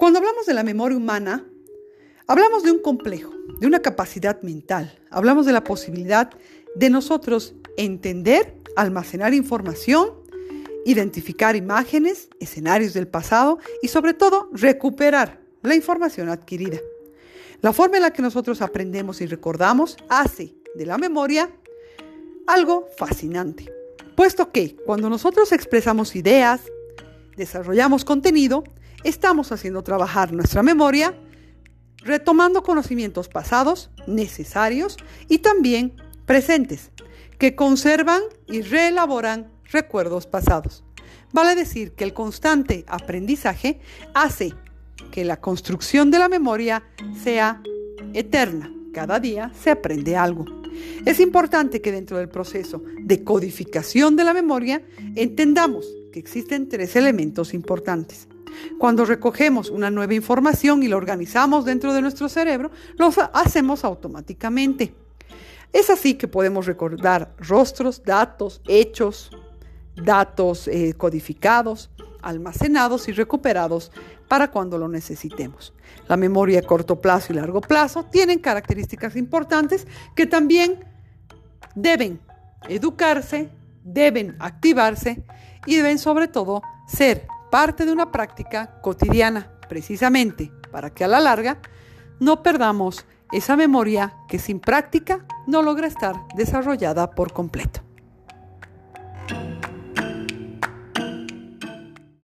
Cuando hablamos de la memoria humana, hablamos de un complejo, de una capacidad mental, hablamos de la posibilidad de nosotros entender, almacenar información, identificar imágenes, escenarios del pasado y sobre todo recuperar la información adquirida. La forma en la que nosotros aprendemos y recordamos hace de la memoria algo fascinante, puesto que cuando nosotros expresamos ideas, desarrollamos contenido, estamos haciendo trabajar nuestra memoria, retomando conocimientos pasados, necesarios y también presentes, que conservan y reelaboran recuerdos pasados. Vale decir que el constante aprendizaje hace que la construcción de la memoria sea eterna. Cada día se aprende algo. Es importante que dentro del proceso de codificación de la memoria entendamos que existen tres elementos importantes. Cuando recogemos una nueva información y la organizamos dentro de nuestro cerebro, lo hacemos automáticamente. Es así que podemos recordar rostros, datos, hechos, datos eh, codificados, almacenados y recuperados para cuando lo necesitemos. La memoria a corto plazo y largo plazo tienen características importantes que también deben educarse, deben activarse y deben sobre todo ser parte de una práctica cotidiana, precisamente para que a la larga no perdamos esa memoria que sin práctica no logra estar desarrollada por completo.